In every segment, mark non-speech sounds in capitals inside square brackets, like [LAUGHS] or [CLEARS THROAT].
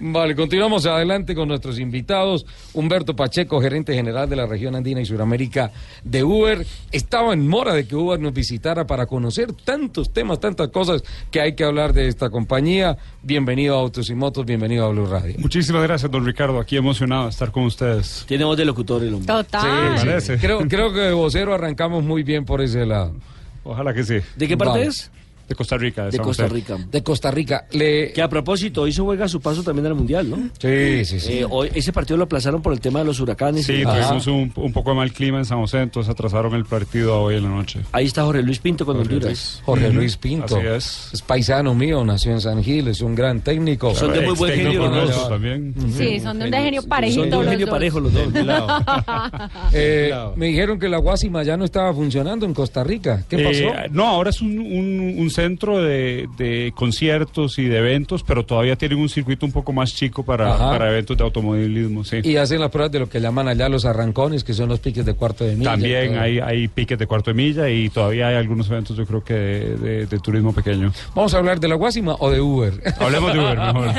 Vale, continuamos adelante con nuestros invitados. Humberto Pacheco, gerente general de la región andina y Suramérica de Uber. Estaba en mora de que Uber nos visitara para conocer tantos temas, tantas cosas que hay que hablar de esta compañía. Bienvenido a Autos y Motos, bienvenido a Blue Radio. Muchísimas gracias, don Ricardo. Aquí emocionado de estar con ustedes. Tiene voz de locutor el hombre. Total. Sí, parece. Creo, creo que de vocero arrancamos muy bien por ese lado. Ojalá que sí. ¿De qué parte Vale. es? De Costa Rica. De San Costa. Rica. De Costa Rica. Le... Que a propósito, hoy se juega su paso también al Mundial, ¿no? Sí, sí, sí. Eh, hoy, ese partido lo aplazaron por el tema de los huracanes. Sí, tuvimos un, un poco de mal clima en San José, entonces atrasaron el partido a hoy en la noche. Ahí está Jorge Luis Pinto con Jorge Honduras. Jorge Luis Pinto. Así es. Es paisano mío, nació en San Gil, es un gran técnico. Son de muy buen genio los dos. también. Sí, son de un genio parejito Son de un genio dos. parejo los dos. [LAUGHS] Eh, me dijeron que la Guasima ya no estaba funcionando en Costa Rica. ¿Qué pasó? Eh, no, ahora es un, un- un centro de, de conciertos y de eventos, pero todavía tienen un circuito un poco más chico para, eventos de automovilismo. Sí. Y hacen las pruebas de lo que llaman allá los arrancones, que son los piques de cuarto de milla. También todo. hay, hay piques de cuarto de milla y todavía hay algunos eventos, yo creo que de, de- de turismo pequeño. ¿Vamos a hablar de la Guasima o de Uber? [LAUGHS] Hablemos de Uber mejor. [LAUGHS]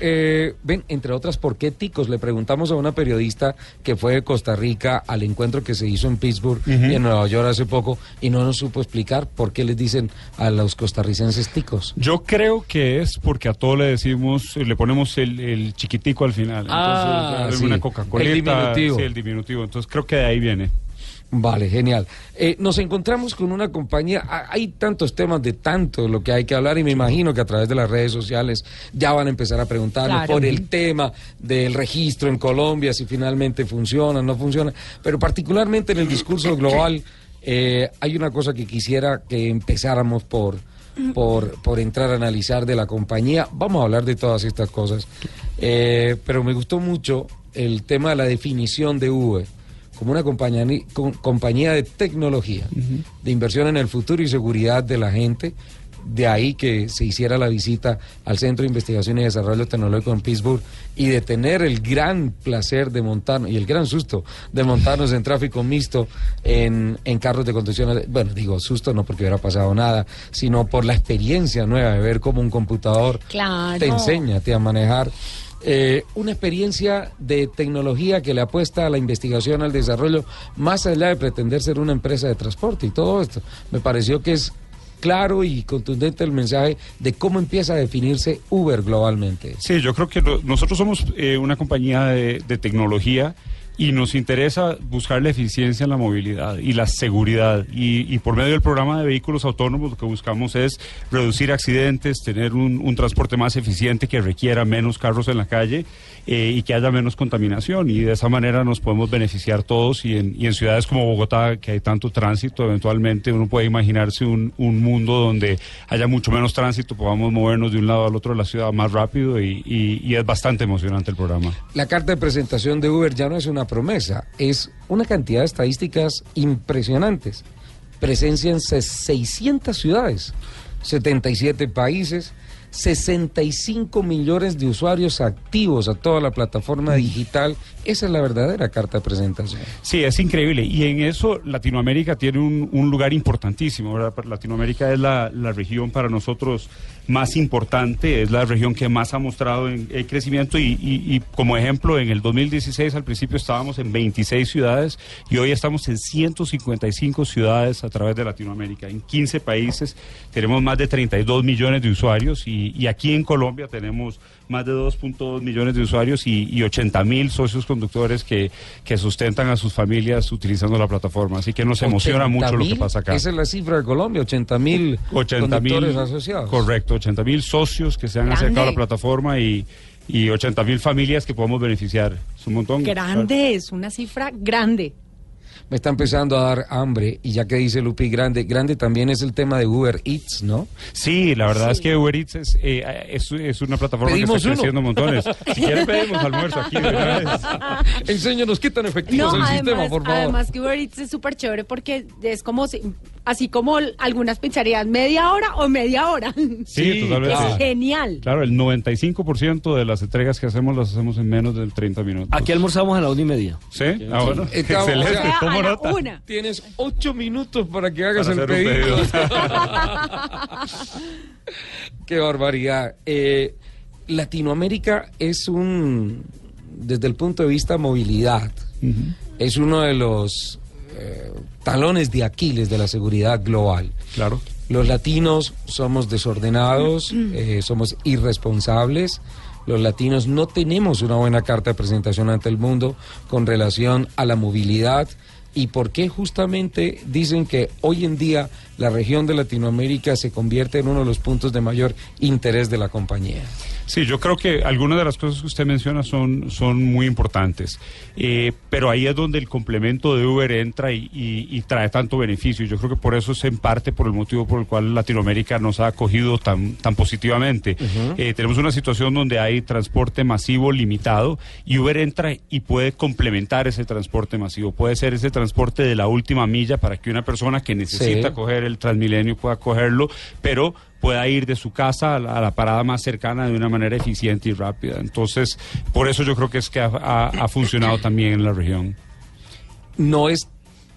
Eh, ven, entre otras, ¿por qué ticos? Le preguntamos a una periodista que fue de Costa Rica al encuentro que se hizo en Pittsburgh y en Nueva York hace poco y no nos supo explicar por qué les dicen a los costarricenses ticos. Yo creo que es porque a todo le decimos, le ponemos el, el chiquitico al final. Ah, Entonces, sí. una Coca-Cola. El diminutivo. Sí, el diminutivo. Entonces creo que de ahí viene. Vale, genial. Eh, nos encontramos con una compañía, ha- hay tantos temas de tanto lo que hay que hablar y me imagino que a través de las redes sociales ya van a empezar a preguntarnos Claro. por el tema del registro en Colombia, si finalmente funciona, no funciona, pero particularmente en el discurso global eh, hay una cosa que quisiera que empezáramos por, por, por entrar a analizar de la compañía. Vamos a hablar de todas estas cosas, Eh, pero me gustó mucho el tema de la definición de Uber como una compañía, compañía de tecnología, de inversión en el futuro y seguridad de la gente. De ahí que se hiciera la visita al Centro de Investigación y Desarrollo Tecnológico en Pittsburgh y de tener el gran placer de montarnos y el gran susto de montarnos en tráfico mixto en, en carros de conducción. Bueno, digo susto no porque hubiera pasado nada, sino por la experiencia nueva de ver cómo un computador Claro. te enseña a manejar. Eh, una experiencia de tecnología que le apuesta a la investigación, al desarrollo, más allá de pretender ser una empresa de transporte y todo esto. Me pareció que es claro y contundente el mensaje de cómo empieza a definirse Uber globalmente. Sí, yo creo que lo- nosotros somos eh, una compañía de, de tecnología y nos interesa buscar la eficiencia en la movilidad y la seguridad. Y, por medio del programa de vehículos autónomos lo que buscamos es reducir accidentes, tener un, transporte más eficiente que requiera menos carros en la calle eh, y que haya menos contaminación. Y de esa manera nos podemos beneficiar todos. Y en, y en ciudades como Bogotá, que hay tanto tránsito, eventualmente uno puede imaginarse un, un mundo donde haya mucho menos tránsito, podamos movernos de un lado al otro de la ciudad más rápido y- y es bastante emocionante el programa. La carta de presentación de Uber ya no es una promesa, es una cantidad de estadísticas impresionantes. Presencia en se- 600 ciudades, 77 países, 65 millones de usuarios activos a toda la plataforma digital. Esa es la verdadera carta de presentación. Sí, es increíble. Y en eso Latinoamérica tiene un, un lugar importantísimo. ¿verdad? Latinoamérica es la, la región para nosotros más importante, es la región que más ha mostrado en el crecimiento. Y, y- y como ejemplo, en el 2016 al principio estábamos en 26 ciudades y hoy estamos en 155 ciudades a través de Latinoamérica. En 15 países tenemos más de 32 millones de usuarios y, y aquí en Colombia tenemos más de 2.2 millones de usuarios y, y 80 mil socios conductores que, que sustentan a sus familias utilizando la plataforma. Así que nos emociona mucho lo que 80.000, pasa acá. Esa es la cifra de Colombia, 80 mil 80 mil conductores asociados. Correcto, 80 mil socios que se han Grande. acercado a la plataforma y, y 80 mil familias que podemos beneficiar. Es un montón. Grande, es una cifra grande. Me está empezando a dar hambre y ya que dice Lupi grande, grande también es el tema de Uber Eats, ¿no? Sí, la verdad Sí. es que Uber Eats es, eh, es, es una plataforma que está uno. creciendo montones. Si quieren pedimos almuerzo aquí. [LAUGHS] Enséñanos qué tan efectivo No, es el sistema, además, por favor. además que Uber Eats es súper chévere porque es como si, así como algunas pizzerías, media hora o media hora. Sí, [LAUGHS] totalmente. Es Ah. genial. Claro, el 95% de las entregas que hacemos las hacemos en menos de 30 minutos. Aquí almorzamos a la una y media. ¿Sí? Ah, bueno. [LAUGHS] Excelente. o sea, Una. Tienes ocho minutos para que hagas Para el pedido. pedido. [LAUGHS] Qué barbaridad. Eh, Latinoamérica es un, desde el punto de vista movilidad, es uno de los eh, talones de Aquiles de la seguridad global. Claro. Los latinos somos desordenados, eh, somos irresponsables. Los latinos no tenemos una buena carta de presentación ante el mundo con relación a la movilidad y por qué justamente dicen que hoy en día la región de Latinoamérica se convierte en uno de los puntos de mayor interés de la compañía. Sí, yo creo que algunas de las cosas que usted menciona son, son muy importantes, eh, pero ahí es donde el complemento de Uber entra y, y- y trae tanto beneficio. Yo creo que por eso es en parte por el motivo por el cual Latinoamérica nos ha acogido tan, tan positivamente. Eh, tenemos una situación donde hay transporte masivo limitado y Uber entra y puede complementar ese transporte masivo. Puede ser ese transporte de la última milla para que una persona que necesita Sí. coger el Transmilenio pueda cogerlo, pero pueda ir de su casa a la, parada más cercana de una manera eficiente y rápida. Entonces, por eso yo creo que es que ha funcionado también en la región. no es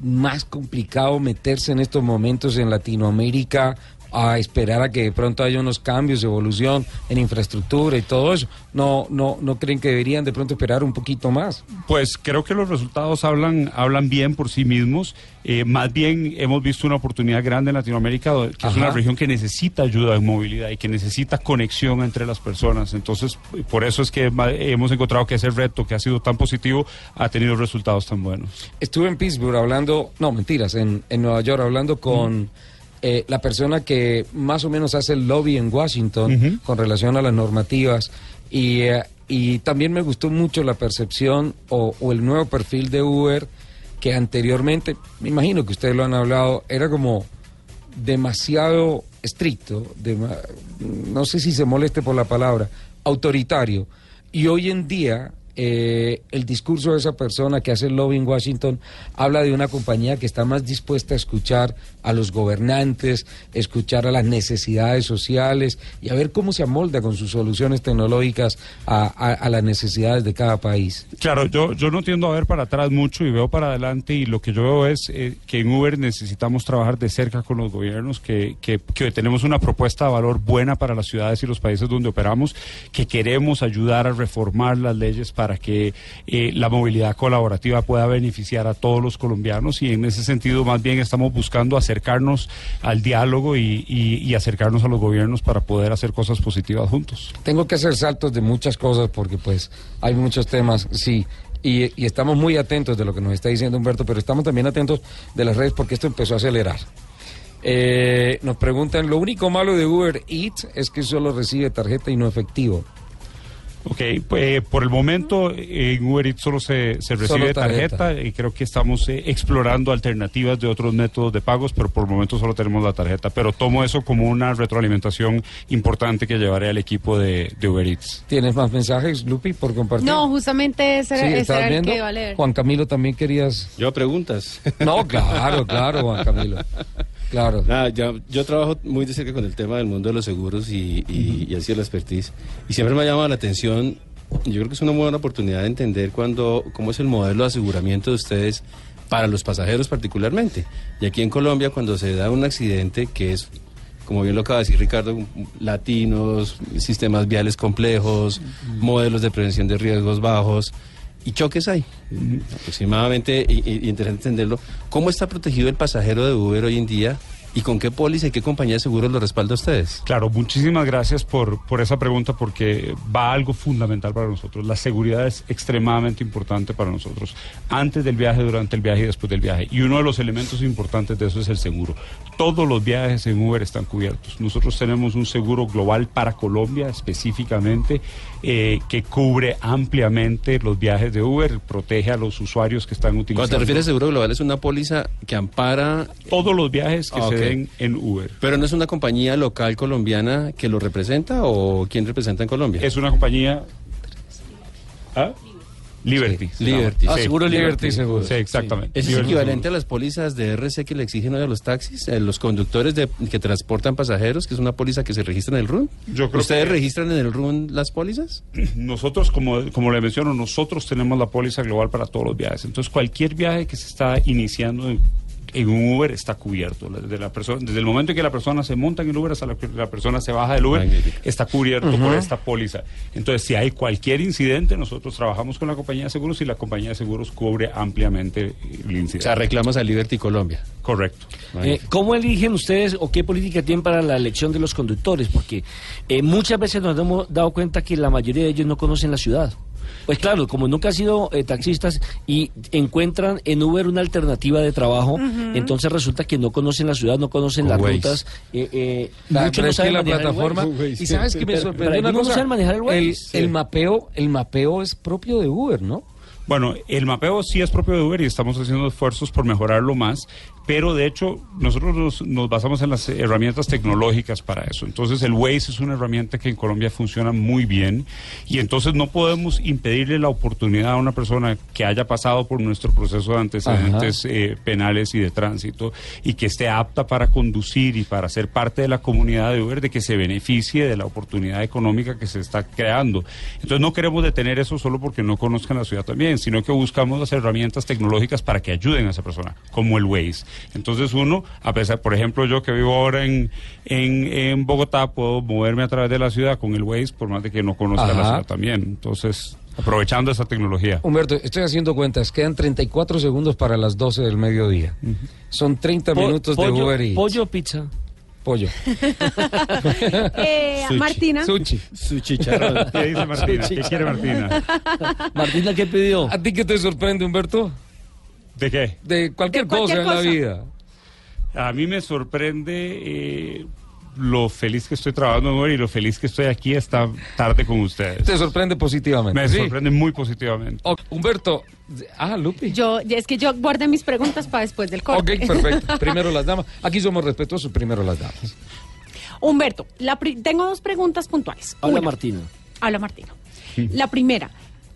más complicado meterse en estos momentos en Latinoamérica a esperar a que de pronto haya unos cambios, evolución en infraestructura y todo eso. No, no, no creen que deberían de pronto esperar un poquito más. Pues creo que los resultados hablan, hablan bien por sí mismos. Eh, más bien hemos visto una oportunidad grande en Latinoamérica, que es una región que necesita ayuda en movilidad y que necesita conexión entre las personas. Entonces, por eso es que hemos encontrado que ese reto que ha sido tan positivo ha tenido resultados tan buenos. Estuve en Pittsburgh hablando, no, mentiras, en, en Nueva York hablando con eh, la persona que más o menos hace el lobby en Washington con relación a las normativas y, eh, y también me gustó mucho la percepción o, o el nuevo perfil de Uber que anteriormente, me imagino que ustedes lo han hablado, era como demasiado estricto, dema- no sé si se moleste por la palabra, autoritario. Y hoy en día eh, el discurso de esa persona que hace el lobby en Washington habla de una compañía que está más dispuesta a escuchar a los gobernantes, escuchar a las necesidades sociales y a ver cómo se amolda con sus soluciones tecnológicas a, a- a las necesidades de cada país. Claro, yo, yo no tiendo a ver para atrás mucho y veo para adelante y lo que yo veo es eh, que en Uber necesitamos trabajar de cerca con los gobiernos, que, que, que tenemos una propuesta de valor buena para las ciudades y los países donde operamos, que queremos ayudar a reformar las leyes para que eh, la movilidad colaborativa pueda beneficiar a todos los colombianos y en ese sentido más bien estamos buscando acercarnos al diálogo y, acercarnos a los gobiernos para poder hacer cosas positivas juntos. Tengo que hacer saltos de muchas cosas porque pues hay muchos temas, sí. Y, y estamos muy atentos de lo que nos está diciendo Humberto, pero estamos también atentos de las redes porque esto empezó a acelerar. Eh, nos preguntan, lo único malo de Uber Eats es que solo recibe tarjeta y no efectivo. Ok, pues, por el momento eh, en Uber Eats solo se, se Solo recibe tarjeta. tarjeta. y creo que estamos eh, explorando alternativas de otros métodos de pagos, pero por el momento solo tenemos la tarjeta. Pero tomo eso como una retroalimentación importante que llevaré al equipo de, de Uber Eats. ¿Tienes más mensajes, Lupi, por compartir? No, justamente ese, Sí, era- ese ¿estabas era el viendo? que iba a leer. Juan Camilo también querías... Yo preguntas. No, claro, claro, Juan Camilo. [LAUGHS] Claro. Nada, ya- yo trabajo muy de cerca con el tema del mundo de los seguros y, y, y así la expertise. Y siempre me ha llamado la atención, yo creo que es una buena oportunidad de entender cuando, cómo es el modelo de aseguramiento de ustedes para los pasajeros particularmente. Y aquí en Colombia, cuando se da un accidente que es, como bien lo acaba de decir Ricardo, latinos, sistemas viales complejos, modelos de prevención de riesgos bajos, y choques hay. Aproximadamente, y, interesante entenderlo, ¿cómo está protegido el pasajero de Uber hoy en día y con qué póliza y qué compañía de seguros lo respalda a ustedes? Claro, muchísimas gracias por, por esa pregunta porque va algo fundamental para nosotros. La seguridad es extremadamente importante para nosotros, antes del viaje, durante el viaje y después del viaje. Y uno de los elementos importantes de eso es el seguro. Todos los viajes en Uber están cubiertos. Nosotros tenemos un seguro global para Colombia específicamente eh, que cubre ampliamente los viajes de Uber, protege a los usuarios que están utilizando. Cuando te refieres a seguro global, es una póliza que ampara, Todos los viajes que Ah, se en Uber. pero no es una compañía local colombiana que lo representa o quién representa en Colombia? Es una compañía. ¿Ah? Liberty. Sí. Liberty. Ah, Sí. seguro Liberty Seguro. Sí, exactamente. ¿Eso es Liberty equivalente a las pólizas de RC que le exigen hoy a los taxis, a los conductores de, que transportan pasajeros, que es una póliza que se registra en el RUN? Yo creo ¿Ustedes que- registran en el RUN las pólizas? [CLEARS THROAT] Nosotros, como, como le menciono, nosotros tenemos la póliza global para todos los viajes. Entonces, cualquier viaje que se está iniciando en- en un Uber está cubierto. Desde, la persona, desde el momento en que la persona se monta en el Uber hasta la que la persona se baja del Uber, Magnífico. está cubierto por esta póliza. Entonces, si hay cualquier incidente, nosotros trabajamos con la compañía de seguros y la compañía de seguros cubre ampliamente el O incidente. sea, reclamos a Liberty Colombia. Correcto. Eh, ¿Cómo eligen ustedes o qué política tienen para la elección de los conductores? Porque eh, muchas veces nos hemos dado cuenta que la mayoría de ellos no conocen la ciudad. Pues claro, como nunca han sido eh, taxistas y encuentran en Uber una alternativa de trabajo, entonces resulta que no conocen la ciudad, no conocen Con las Waze. rutas. eh, eh, muchos no saben la plataforma y sabes que me sorprendió pero una cosa saben manejar el Waze. el, Sí. el mapeo el mapeo es propio de Uber no Bueno, el mapeo sí es propio de Uber y estamos haciendo esfuerzos por mejorarlo más, pero de hecho nosotros nos, nos basamos en las herramientas tecnológicas para eso. Entonces el Waze es una herramienta que en Colombia funciona muy bien y entonces no podemos impedirle la oportunidad a una persona que haya pasado por nuestro proceso de antecedentes eh, penales y de tránsito y que esté apta para conducir y para ser parte de la comunidad de Uber de que se beneficie de la oportunidad económica que se está creando. Entonces no queremos detener eso solo porque no conozcan la ciudad también, sino que buscamos las herramientas tecnológicas para que ayuden a esa persona, como el Waze. Entonces uno, a pesar, por ejemplo, yo que vivo ahora en, en, en Bogotá, puedo moverme a través de la ciudad con el Waze, por más de que no conozca la ciudad también. Entonces, aprovechando esa tecnología. Humberto estoy haciendo cuentas quedan 34 segundos para las 12 del mediodía son 30 Po- minutos de pollo, Uber y pollo o pizza. pollo [LAUGHS] [LAUGHS] [LAUGHS] Eh, Sushi. Martina. sushi Su chicharrón. ¿Qué dice Martina? ¿Qué quiere Martina? Martina, ¿qué pidió? a ti qué te sorprende Humberto ¿De qué? de cualquier, De cualquier cosa en la vida A mí me sorprende eh, lo feliz que estoy trabajando y lo feliz que estoy aquí esta tarde con ustedes. te sorprende positivamente Me ¿sí? sorprende muy positivamente. Humberto ah Lupi Yo, es que yo guardé mis preguntas para después del corte. Ok, perfecto. [LAUGHS] Primero las damas. Aquí somos respetuosos, primero las damas. Humberto, la pri- tengo dos preguntas puntuales. Habla Una, Martina. Habla Martina. La primera,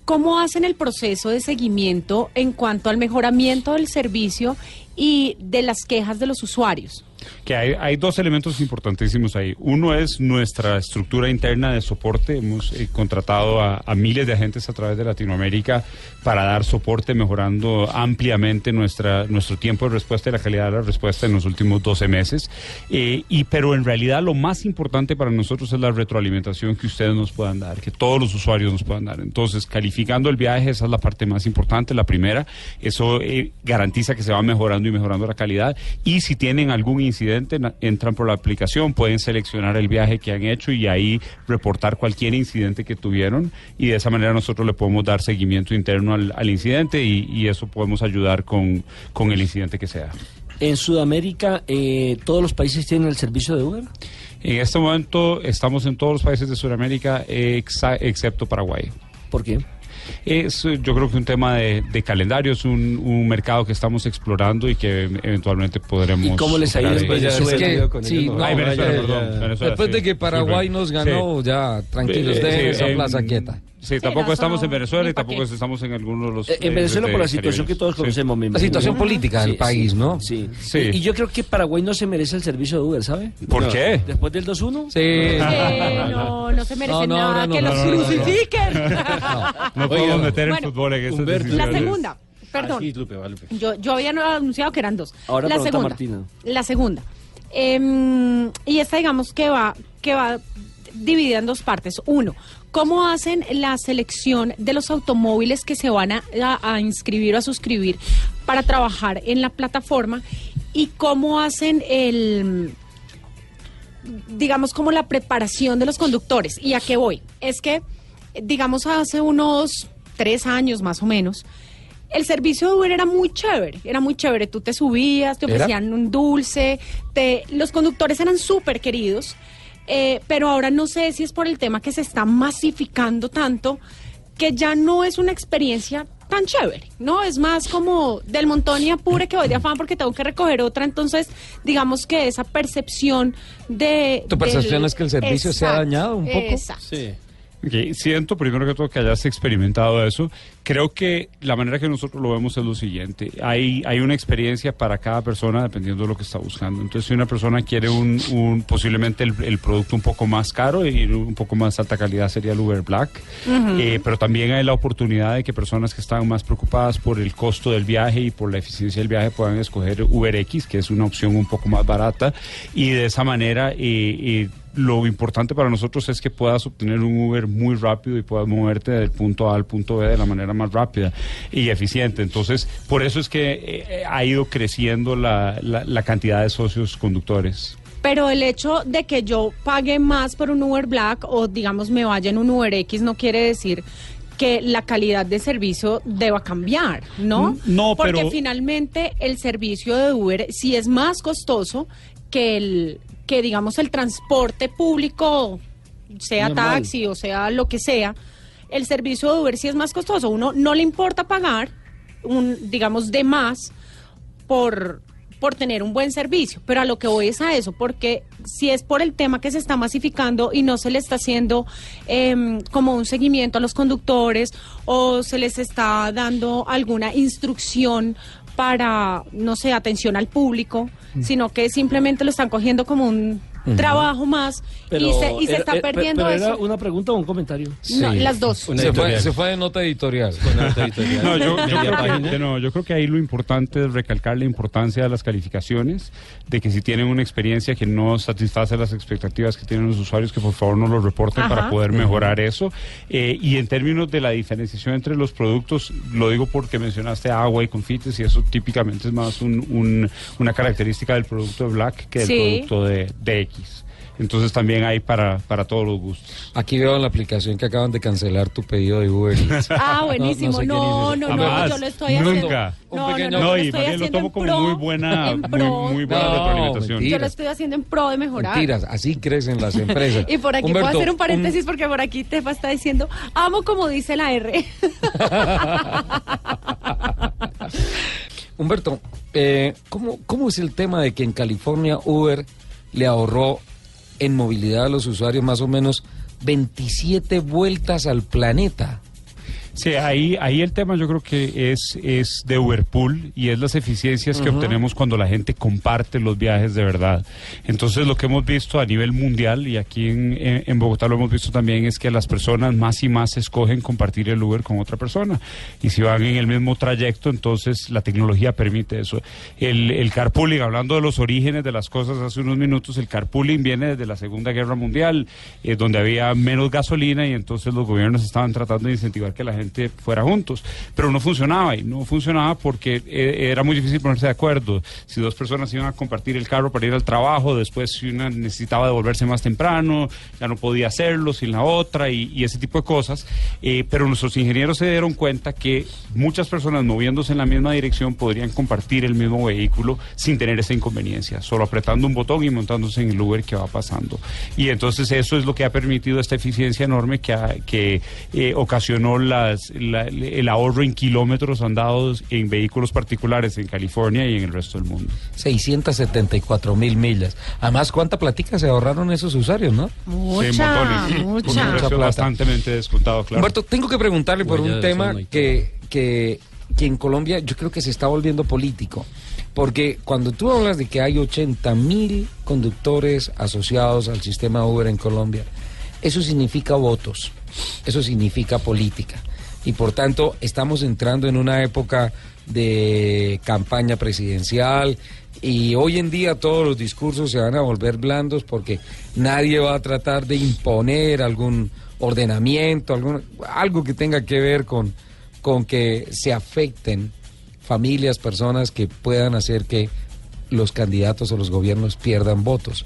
¿cómo hacen el proceso de seguimiento en cuanto al mejoramiento del servicio y de las quejas de los usuarios? Que hay, dos elementos importantísimos ahí. Uno es nuestra estructura interna de soporte. Hemos eh, contratado a, a miles de agentes a través de Latinoamérica para dar soporte, mejorando ampliamente nuestra, nuestro tiempo de respuesta y la calidad de la respuesta en los últimos 12 meses. Eh, y, pero en realidad lo más importante para nosotros es la retroalimentación que ustedes nos puedan dar, que todos los usuarios nos puedan dar. Entonces, calificando el viaje, esa es la parte más importante, la primera. Eso eh, garantiza que se va mejorando y mejorando la calidad. Y si tienen algún incidente, entran por la aplicación, pueden seleccionar el viaje que han hecho y ahí reportar cualquier incidente que tuvieron. Y de esa manera nosotros le podemos dar seguimiento interno al, al incidente y, y eso podemos ayudar con, con el incidente que sea. En Sudamérica, eh, ¿todos los países tienen el servicio de Uber? En este momento estamos en todos los países de Sudamérica, exa- excepto Paraguay. ¿Por qué? Es, eh, yo creo que un tema de, de calendario, es un, un mercado que estamos explorando y que eventualmente podremos. ¿Y cómo les ha ido después de Es que, salido con sí, ellos, no, Ay, Venezuela, ya, ya, perdón. ya. Venezuela, Después sí. de que Paraguay nos ganó, Sí. ya tranquilos, Eh, dejen sí, esa en- plaza quieta. Sí, Sí, tampoco no, estamos en Venezuela y tampoco qué. estamos en algunos de los. Eh, en eh, Venezuela por la situación que todos Sí. conocemos. me La situación política del Sí, país, sí, ¿no? Sí. Sí. Y, y yo creo que Paraguay no se merece el servicio de Uber, ¿sabe? ¿Por No. qué? Después del 2-1. Sí. [LAUGHS] No, no se no, nada, no, que no, los no, no, no. crucifiquen. No [LAUGHS] podemos meter el fútbol en esas Humberto. La segunda, perdón. Ah, sí, Lupe, va, Lupe. Yo, yo había anunciado que eran dos. Ahora la segunda. Martina. La segunda. Em, y esta, digamos, que va, que va dividida en dos partes. Uno, ¿cómo hacen la selección de los automóviles que se van a, a- a inscribir o a suscribir para trabajar en la plataforma? ¿Y cómo hacen el digamos, como la preparación de los conductores. ¿Y a qué voy? Es que, digamos, hace unos tres años más o menos, el servicio de Uber era muy chévere, era muy chévere. Tú te subías, te ¿Era? ofrecían un dulce, te, los conductores eran súper queridos, eh, pero ahora no sé si es por el tema que se está masificando tanto que ya no es una experiencia tan chévere, ¿no? Es más como del montón y apure que voy de afán porque tengo que recoger otra, entonces digamos que esa percepción de... ¿Tu percepción del- es que el servicio se ha dañado un poco? Exacto. Sí. Ok, Siento primero que todo que hayas experimentado eso. Creo que la manera que nosotros lo vemos es lo siguiente. Hay, hay una experiencia para cada persona dependiendo de lo que está buscando. Entonces, si una persona quiere un, un posiblemente el, el producto un poco más caro y un poco más alta calidad sería el Uber Black. Eh, pero también hay la oportunidad de que personas que están más preocupadas por el costo del viaje y por la eficiencia del viaje puedan escoger Uber X, que es una opción un poco más barata. Y de esa manera... eh, eh, lo importante para nosotros es que puedas obtener un Uber muy rápido y puedas moverte del punto A al punto B de la manera más rápida y eficiente. Entonces, por eso es que eh, ha ido creciendo la, la- la cantidad de socios conductores. Pero el hecho de que yo pague más por un Uber Black o digamos me vaya en un Uber X no quiere decir que la calidad de servicio deba cambiar, ¿no? No, Porque pero- finalmente el servicio de Uber sí es más costoso que el que digamos el transporte público, sea Normal. taxi o sea lo que sea, el servicio de Uber sí es más costoso. Uno no le importa pagar un digamos de más por, por tener un buen servicio, pero a lo que voy es a eso, porque si es por el tema que se está masificando y no se le está haciendo em, como un seguimiento a los conductores o se les está dando alguna instrucción para, no sé, atención al público, sino que simplemente lo están cogiendo como un trabajo más y se, y se era- está eh, pe- perdiendo pero era eso. una pregunta o un comentario. No, las dos. Se fue, se fue de nota editorial. Una nota editorial. [LAUGHS] No, yo, creo que, no, yo creo que ahí lo importante es recalcar la importancia de las calificaciones, de que si tienen una experiencia que no satisface las expectativas que tienen los usuarios, que por favor nos lo reporten Ajá. para poder mejorar eso. Eh, y en términos de la diferenciación entre los productos, lo digo porque mencionaste agua y confites y eso típicamente es más un- un- una característica del producto de Black que del Sí. producto de, de X. Entonces también hay para, para todos los gustos. Aquí veo en la aplicación que acaban de cancelar tu pedido de Uber Eats. [LAUGHS] Ah, buenísimo. No, no sé No, yo lo estoy haciendo. nunca. No, no, lo y estoy lo haciendo tomo como pro, muy buena, en muy, pro. muy buena No, retroalimentación. mentira. Yo lo estoy haciendo en pro de mejorar. Mentiras, así crecen las empresas. [LAUGHS] Y por aquí puedo hacer un paréntesis porque por aquí Tefa está diciendo, amo como dice la R. [LAUGHS] Humberto, eh, ¿cómo, ¿cómo es el tema de que en California Uber le ahorró en movilidad a los usuarios más o menos 27 vueltas al planeta? Sí, ahí, ahí el tema yo creo que es, es de Uberpool y es las eficiencias que obtenemos cuando la gente comparte los viajes de verdad. Entonces lo que hemos visto a nivel mundial y aquí en, en- en Bogotá lo hemos visto también es que las personas más y más escogen compartir el Uber con otra persona. Y si van en el mismo trayecto, entonces la tecnología permite eso. El, el carpooling, hablando de los orígenes de las cosas hace unos minutos, el carpooling viene desde la Segunda Guerra Mundial, eh, donde había menos gasolina y entonces los gobiernos estaban tratando de incentivar que la gente fuera juntos. Pero no funcionaba y no funcionaba porque eh, era muy difícil ponerse de acuerdo. Si dos personas iban a compartir el carro para ir al trabajo, después si una necesitaba devolverse más temprano, ya no podía hacerlo sin la otra y, y ese tipo de cosas. Eh, pero nuestros ingenieros se dieron cuenta que muchas personas moviéndose en la misma dirección podrían compartir el mismo vehículo sin tener esa inconveniencia, solo apretando un botón y montándose en el Uber que va pasando. Y entonces eso es lo que ha permitido esta eficiencia enorme que, ha- que eh, ocasionó las, la- el ahorro en kilómetros andados en vehículos particulares en California y en el resto del mundo. 674 mil millas. Además, ¿cuánta platica se ahorraron esos usuarios, no? Sí, Mucha, montones. Con un mucha. precio plata. bastantemente descontado, claro. Humberto, tengo que preguntarle por Huella un tema que, que, que en Colombia yo creo que se está volviendo político. Porque cuando tú hablas de que hay 80 mil conductores asociados al sistema Uber en Colombia, eso significa votos, eso significa política. Y por tanto, estamos entrando en una época de campaña presidencial y hoy en día todos los discursos se van a volver blandos porque nadie va a tratar de imponer algún ordenamiento, algún, algo que tenga que ver con, con que se afecten familias, personas que puedan hacer que los candidatos o los gobiernos pierdan votos.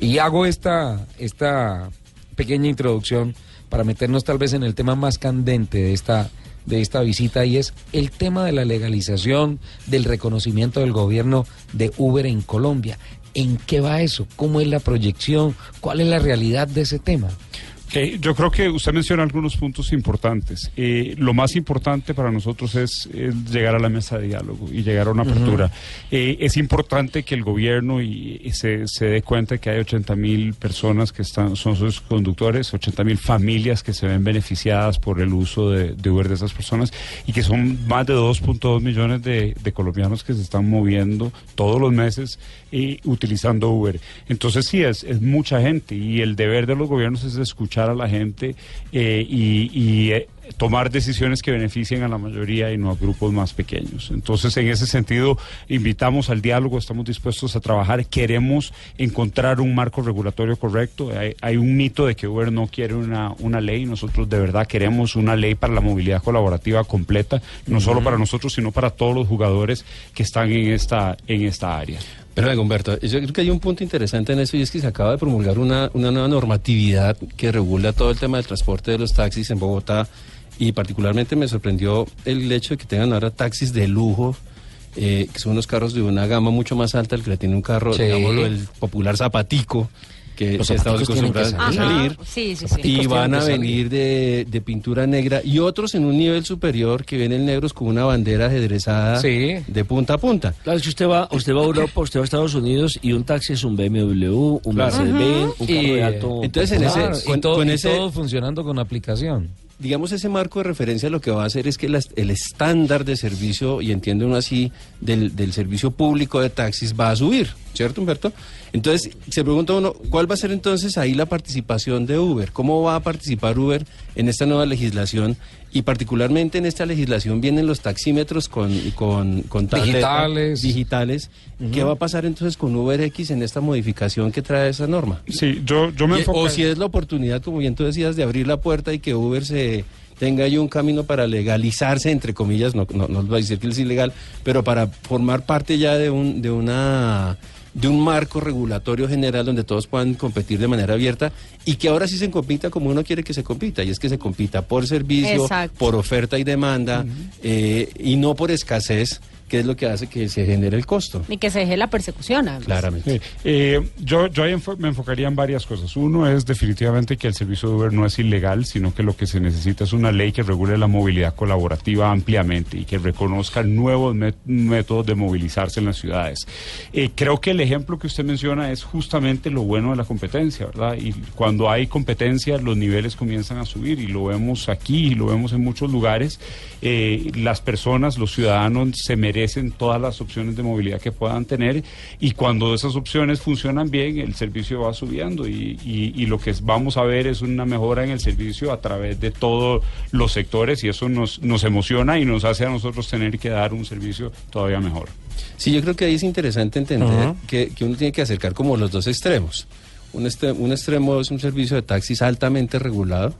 Y hago esta, esta pequeña introducción para meternos tal vez en el tema más candente de esta, de esta visita y es el tema de la legalización, del reconocimiento del gobierno de Uber en Colombia. ¿En qué va eso? ¿Cómo es la proyección? ¿Cuál es la realidad de ese tema? Eh, yo creo que usted menciona algunos puntos importantes. Eh, lo más importante para nosotros es, es llegar a la mesa de diálogo y llegar a una apertura. Eh, es importante que el gobierno y, y se, se dé cuenta que hay 80 mil personas que están, son sus conductores, 80 mil familias que se ven beneficiadas por el uso de, de Uber de esas personas y que son más de 2.2 millones de, de colombianos que se están moviendo todos los meses y utilizando Uber. Entonces sí, es, es mucha gente y el deber de los gobiernos es escuchar a la gente eh, y, y, eh, tomar decisiones que beneficien a la mayoría y no a grupos más pequeños. Entonces, en ese sentido, invitamos al diálogo, estamos dispuestos a trabajar, queremos encontrar un marco regulatorio correcto. Hay, hay un mito de que Uber no quiere una, una ley, nosotros de verdad queremos una ley para la movilidad colaborativa completa, no solo para nosotros, sino para todos los jugadores que están en esta, en esta área. Pero, Humberto, yo creo que hay un punto interesante en eso y es que se acaba de promulgar una, una nueva normatividad que regula todo el tema del transporte de los taxis en Bogotá y particularmente me sorprendió el hecho de que tengan ahora taxis de lujo, eh, que son unos carros de una gama mucho más alta, el que le tiene un carro, Sí. digámoslo, el popular zapatico, que Los estamos acostumbrados a salir. sí, sí, sí. Y van a venir de, de pintura negra y otros en un nivel superior que vienen negros con una bandera ajedrezada Sí. de punta a punta. Claro, es que usted va, usted va a Europa, usted va a Estados Unidos y un taxi es un BMW, un Claro. Mercedes-Benz, un carro Y, de alto. entonces, en ese- Claro, con- y, todo, con y ese- todo funcionando con aplicación. Digamos, ese marco de referencia lo que va a hacer es que el estándar de servicio, y entiende uno así, del, del servicio público de taxis va a subir, ¿cierto, Humberto? Entonces, se pregunta uno, ¿cuál va a ser entonces ahí la participación de Uber? ¿Cómo va a participar Uber en esta nueva legislación? Y particularmente en esta legislación vienen los taxímetros con, con, Digitales. digitales. ¿Qué va a pasar entonces con UberX en esta modificación que trae esa norma? Sí, yo, yo me enfoco... o si es la oportunidad, como bien tú decías, de abrir la puerta y que Uber se tenga ahí un camino para legalizarse, entre comillas, no, no, no va a decir que es ilegal, pero para formar parte ya de un, de una de un marco regulatorio general donde todos puedan competir de manera abierta y que ahora sí se compita como uno quiere que se compita, y es que se compita por servicio, Exacto. por oferta y demanda, eh, y no por escasez, que es lo que hace que se genere el costo. Y que se deje la persecución. además. Claramente. Sí. Eh, yo yo ahí me enfocaría en varias cosas. Uno es definitivamente que el servicio de Uber no es ilegal, sino que lo que se necesita es una ley que regule la movilidad colaborativa ampliamente y que reconozca nuevos métodos de movilizarse en las ciudades. Eh, creo que el ejemplo que usted menciona es justamente lo bueno de la competencia, ¿verdad? Y cuando hay competencia, los niveles comienzan a subir y lo vemos aquí y lo vemos en muchos lugares. Eh, las personas, los ciudadanos se merecen todas las opciones de movilidad que puedan tener y cuando esas opciones funcionan bien, el servicio va subiendo y, y- y lo que vamos a ver es una mejora en el servicio a través de todos los sectores y eso nos, nos emociona y nos hace a nosotros tener que dar un servicio todavía mejor. Sí, yo creo que ahí es interesante entender que, que uno tiene que acercar como los dos extremos. Un, este- un extremo es un servicio de taxis altamente regulado,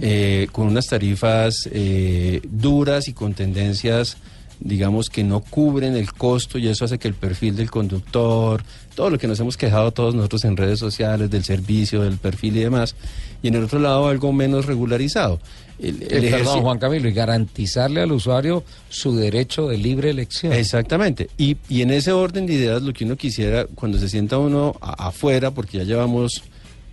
eh, con unas tarifas eh, duras y con tendencias, digamos, que no cubren el costo y eso hace que el perfil del conductor, todo lo que nos hemos quejado todos nosotros en redes sociales, del servicio, del perfil y demás, y en el otro lado algo menos regularizado. El, el Eh, perdón, Juan Camilo, y garantizarle al usuario su derecho de libre elección. Exactamente. Y, y en ese orden de ideas, lo que uno quisiera, cuando se sienta uno a- afuera, porque ya llevamos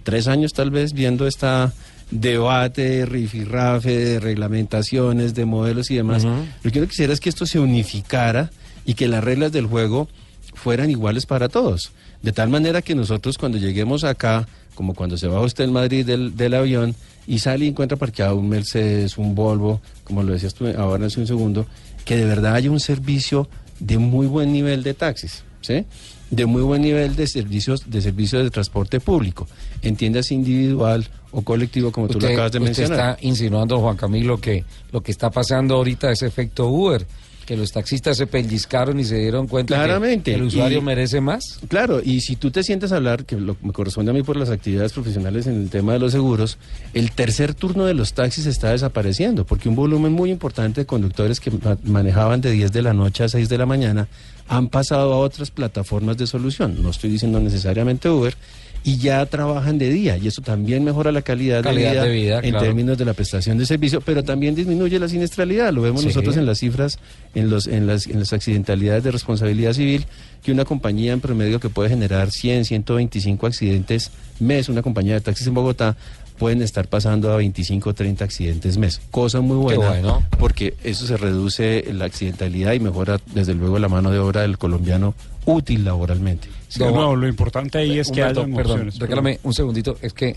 tres años tal vez viendo esta debate, rifirrafe, de reglamentaciones, de modelos y demás, lo que uno quisiera es que esto se unificara y que las reglas del juego fueran iguales para todos. De tal manera que nosotros cuando lleguemos acá, como cuando se baja usted en Madrid del, del avión y sale y encuentra parqueado un Mercedes, un Volvo, como lo decías tú ahora hace un segundo, que de verdad haya un servicio de muy buen nivel de taxis, ¿sí? De muy buen nivel de servicios de servicios de transporte público, entiendas individual o colectivo como tú lo acabas de usted mencionar. está insinuando, Juan Camilo, que lo que está pasando ahorita es efecto Uber, que los taxistas se pellizcaron y se dieron cuenta que Claramente, el usuario y- merece más. Claro, y si tú te sientes a hablar, que lo, me corresponde a mí por las actividades profesionales en el tema de los seguros, el tercer turno de los taxis está desapareciendo, porque un volumen muy importante de conductores que ma- manejaban de 10 de la noche a 6 de la mañana han pasado a otras plataformas de solución. No estoy diciendo necesariamente Uber. Y ya trabajan de día, y eso también mejora la calidad, Calidad de vida, de vida, en claro. términos de la prestación de servicio, pero también disminuye la siniestralidad. Lo vemos Sí. nosotros en las cifras, en, los, en, las, en las accidentalidades de responsabilidad civil, que una compañía en promedio que puede generar 100, 125 accidentes mes, una compañía de taxis en Bogotá, pueden estar pasando a 25 o 30 accidentes mes. Cosa muy buena, bueno. porque eso se reduce la accidentalidad y mejora desde luego la mano de obra del colombiano útil laboralmente. No, lo importante ahí es que haya perdón, regálame un segundito, es que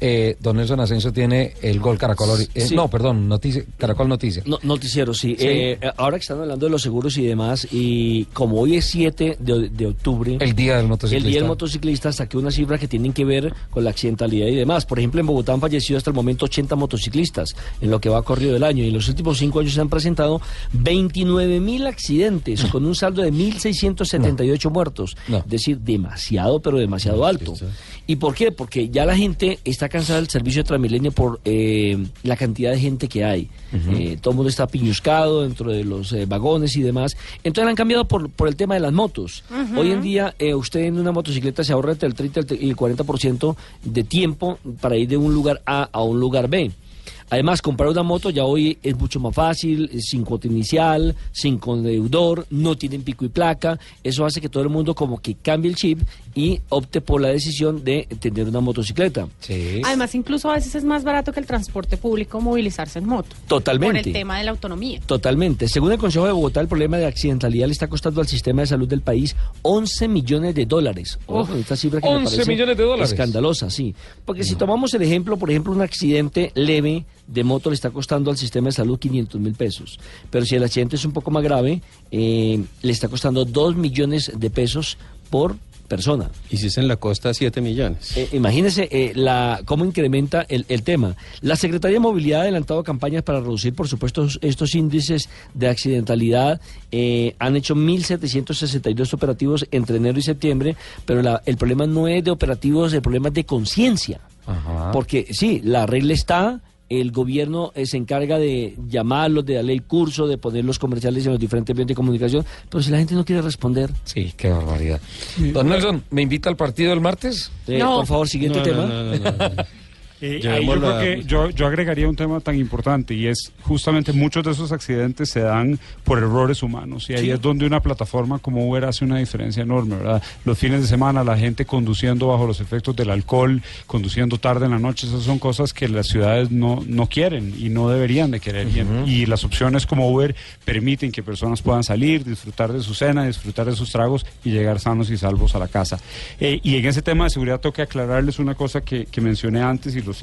eh, don Nelson Asensio tiene el gol Caracol. eh, Sí. No, perdón, noticia, Caracol Noticia. No, noticiero, sí. Sí. Eh, ahora que están hablando de los seguros y demás, y como hoy es 7 de, de octubre, El día del el motociclista. día del motociclista saqué una cifra que tienen que ver con la accidentalidad y demás. Por ejemplo, en Bogotá han fallecido hasta el momento 80 motociclistas en lo que va corrido del año. Y en los últimos cinco años se han presentado 29 mil accidentes con un saldo de 1.678 muertos. No. Es decir, demasiado, pero demasiado alto. ¿Y por qué? Porque ya la gente está cansada del servicio de Transmilenio por eh, la cantidad de gente que hay. Eh, todo el mundo está piñuscado dentro de los eh, vagones y demás. Entonces han cambiado por, por el tema de las motos. Hoy en día eh, usted en una motocicleta se ahorra entre el 30 y el 40% de tiempo para ir de un lugar A a un lugar B. Además, comprar una moto ya hoy es mucho más fácil, sin cuota inicial, sin condeudor, no tienen pico y placa. Eso hace que todo el mundo como que cambie el chip y opte por la decisión de tener una motocicleta. Sí. Además, incluso a veces es más barato que el transporte público movilizarse en moto. Totalmente. Por el tema de la autonomía. Totalmente. Según el Consejo de Bogotá, el problema de accidentalidad le está costando al sistema de salud del país 11 millones de dólares. Ojo, Uf, esta cifra que me 11 parece millones de dólares. Escandalosa, sí. Porque si tomamos el ejemplo, por ejemplo, un accidente leve de moto le está costando al sistema de salud 500 mil pesos. Pero si el accidente es un poco más grave, eh, le está costando 2 millones de pesos por persona. Y si es en la costa, 7 millones. Eh, imagínese eh, la, cómo incrementa el, el tema. La Secretaría de Movilidad ha adelantado campañas para reducir, por supuesto, estos índices de accidentalidad. Eh, han hecho 1.762 operativos entre enero y septiembre, pero la- el problema no es de operativos, el problema es de conciencia. Porque sí, la regla está, el gobierno eh, se encarga de llamarlos, de darle el curso, de poner los comerciales en los diferentes medios de comunicación, pero si la gente no quiere responder, Sí, qué barbaridad. Don Nelson, ¿me invita al partido el martes? eh, No. por favor, siguiente No, tema. no, no, no, no. Eh, ahí yo, que yo, agregaría un tema tan importante y es justamente muchos de esos accidentes se dan por errores humanos y ahí es donde una plataforma como Uber hace una diferencia enorme, ¿verdad? Los fines de semana, la gente conduciendo bajo los efectos del alcohol, conduciendo tarde en la noche, esas son cosas que las ciudades no, no quieren y no deberían de querer. Uh y, las opciones como Uber permiten que personas puedan salir, disfrutar de su cena, disfrutar de sus tragos y llegar sanos y salvos a la casa. Eh, y en ese tema de seguridad tengo que aclararles una cosa que, que mencioné antes y los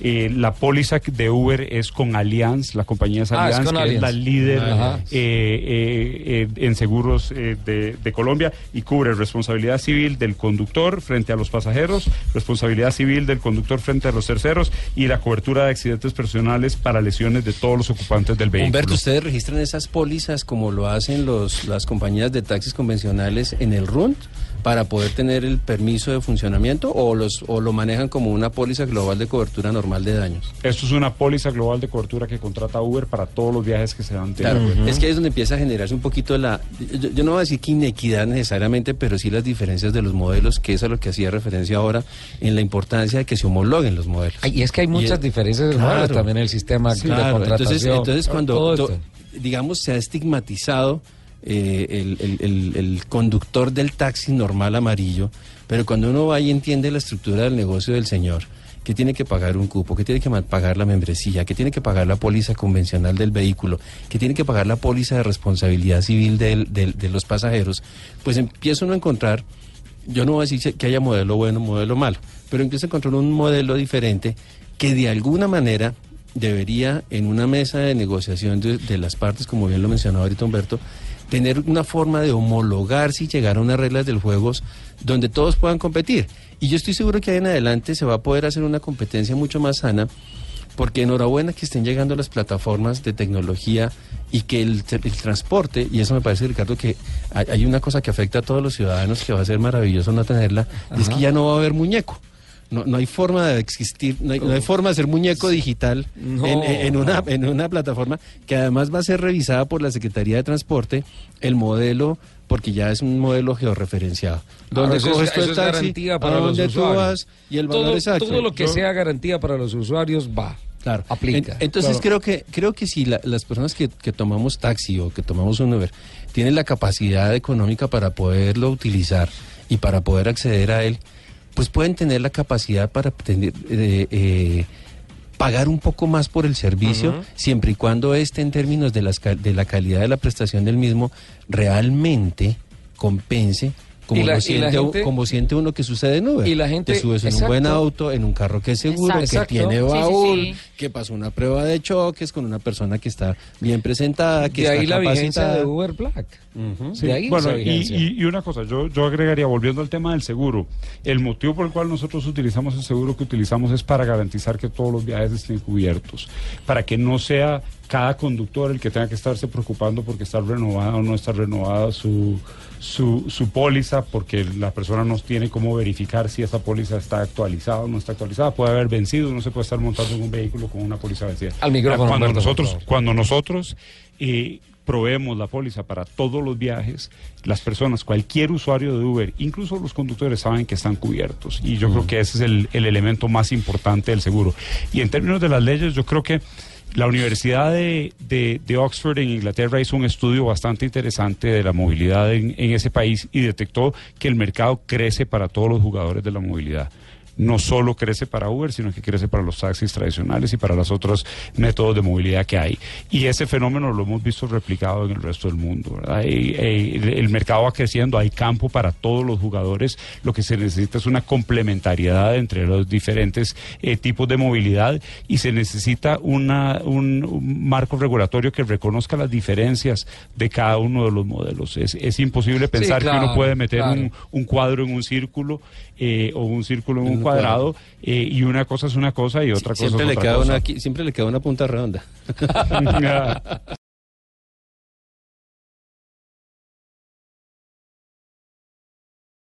eh, la póliza de Uber es con Allianz, la compañía es ah, Allianz, que es la líder ah, eh, eh, en seguros de, Colombia y cubre responsabilidad civil del conductor frente a los pasajeros, responsabilidad civil del conductor frente a los terceros y la cobertura de accidentes personales para lesiones de todos los ocupantes del vehículo. Humberto, ¿ustedes registran esas pólizas como lo hacen los, las compañías de taxis convencionales en el RUNT? Para poder tener el permiso de funcionamiento o, los, o lo manejan como una póliza global de cobertura normal de daños? Esto es una póliza global de cobertura que contrata Uber para todos los viajes que se dan. de Claro, Uber. es que ahí es donde empieza a generarse un poquito la, yo, yo no voy a decir que inequidad necesariamente, pero sí las diferencias de los modelos, que es a lo que hacía referencia ahora en la importancia de que se homologuen los modelos. Ay, y es que hay muchas es- diferencias de Claro. modelos también en el sistema de Claro, contratación. entonces, entonces cuando, digamos, se ha estigmatizado eh, el, conductor del taxi normal amarillo, pero cuando uno va y entiende la estructura del negocio del señor, que tiene que pagar un cupo, que tiene que pagar la membresía, que tiene que pagar la póliza convencional del vehículo, que tiene que pagar la póliza de responsabilidad civil de los pasajeros, pues empieza uno a encontrar yo no voy a decir que haya modelo bueno, modelo malo, pero empieza a encontrar un modelo diferente que de alguna manera debería en una mesa de negociación de, de las partes, como bien lo mencionó ahorita Humberto, tener una forma de homologarse y llegar a unas reglas del juego donde todos puedan competir. Y yo estoy seguro que ahí en adelante se va a poder hacer una competencia mucho más sana, porque enhorabuena que estén llegando las plataformas de tecnología y que el, el transporte, y eso me parece, Ricardo, que hay, hay una cosa que afecta a todos los ciudadanos que va a ser maravilloso no tenerla, y es que ya no va a haber muñeco. No, no hay forma de existir, no hay, no hay forma de ser muñeco digital No. en, en una, en una plataforma que además va a ser revisada por la Secretaría de Transporte, el modelo, porque ya es un modelo georreferenciado. Donde Ahora, eso es- coges eso es taxi, garantía a para los dónde tú vas y el valor todo, exacto. todo lo que Yo- sea garantía para los usuarios va. Claro. Aplica. En- entonces creo que creo que si la- las personas que, que tomamos taxi o que tomamos un Uber tienen la capacidad económica para poderlo utilizar y para poder acceder a él, pues pueden tener la capacidad para tener, eh, eh, pagar un poco más por el servicio, siempre y cuando este en términos de, las, de la calidad de la prestación del mismo realmente compense. Como, la- lo siente, u- gente- como siente uno que sucede en Uber. Y la gente- Te subes en un buen auto, en un carro que es seguro, Exacto. que tiene Sí, sí, baúl, sí. que pasó una prueba de choques con una persona que está bien presentada, que de está ahí la vigencia capacitada. de Uber Black. De ahí bueno, y, y- y una cosa, yo, yo agregaría, volviendo al tema del seguro, el motivo por el cual nosotros utilizamos el seguro que utilizamos es para garantizar que todos los viajes estén cubiertos, para que no sea cada conductor el que tenga que estarse preocupando porque está renovada o no está renovada su, su, su póliza, porque la persona no tiene cómo verificar si esa póliza está actualizada o no está actualizada, puede haber vencido, no se puede estar montando en un vehículo con una póliza vencida. Al micrófono, Cuando Humberto, nosotros, cuando nosotros eh, proveemos la póliza para todos los viajes, las personas, cualquier usuario de Uber, incluso los conductores, saben que están cubiertos. Y yo creo que ese es el, el elemento más importante del seguro. Y en términos de las leyes, yo creo que la Universidad de, de- Oxford en Inglaterra hizo un estudio bastante interesante de la movilidad en, en ese país y detectó que el mercado crece para todos los jugadores de la movilidad no solo crece para Uber, sino que crece para los taxis tradicionales y para los otros métodos de movilidad que hay. Y ese fenómeno lo hemos visto replicado en el resto del mundo. ¿verdad? Y- y el, mercado va creciendo, hay campo para todos los jugadores. Lo que se necesita es una complementariedad entre los diferentes eh, tipos de movilidad y se necesita una, un, un marco regulatorio que reconozca las diferencias de cada uno de los modelos. Es, es imposible pensar que uno puede meter claro. un, un cuadro en un círculo eh, o un círculo en un un cuadrado cuadrado. eh, y una cosa es una cosa y otra cosa siempre, es le otra queda cosa. una, aquí- siempre le queda una punta redonda. [LAUGHS] [LAUGHS]